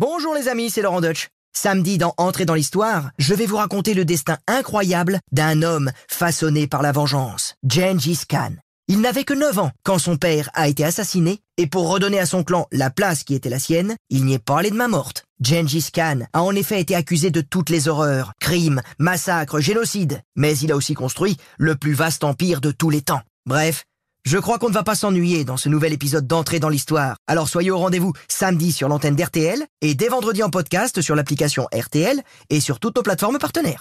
Bonjour les amis, c'est Laurent Deutsch. Samedi, dans Entrer dans l'histoire, je vais vous raconter le destin incroyable d'un homme façonné par la vengeance, Gengis Khan. Il n'avait que 9 ans quand son père a été assassiné, et pour redonner à son clan la place qui était la sienne, il n'y est pas allé de main morte. Gengis Khan a en effet été accusé de toutes les horreurs, crimes, massacres, génocides, mais il a aussi construit le plus vaste empire de tous les temps. Bref, je crois qu'on ne va pas s'ennuyer dans ce nouvel épisode d'entrée dans l'histoire. Alors soyez au rendez-vous samedi sur l'antenne d'RTL et dès vendredi en podcast sur l'application RTL et sur toutes nos plateformes partenaires.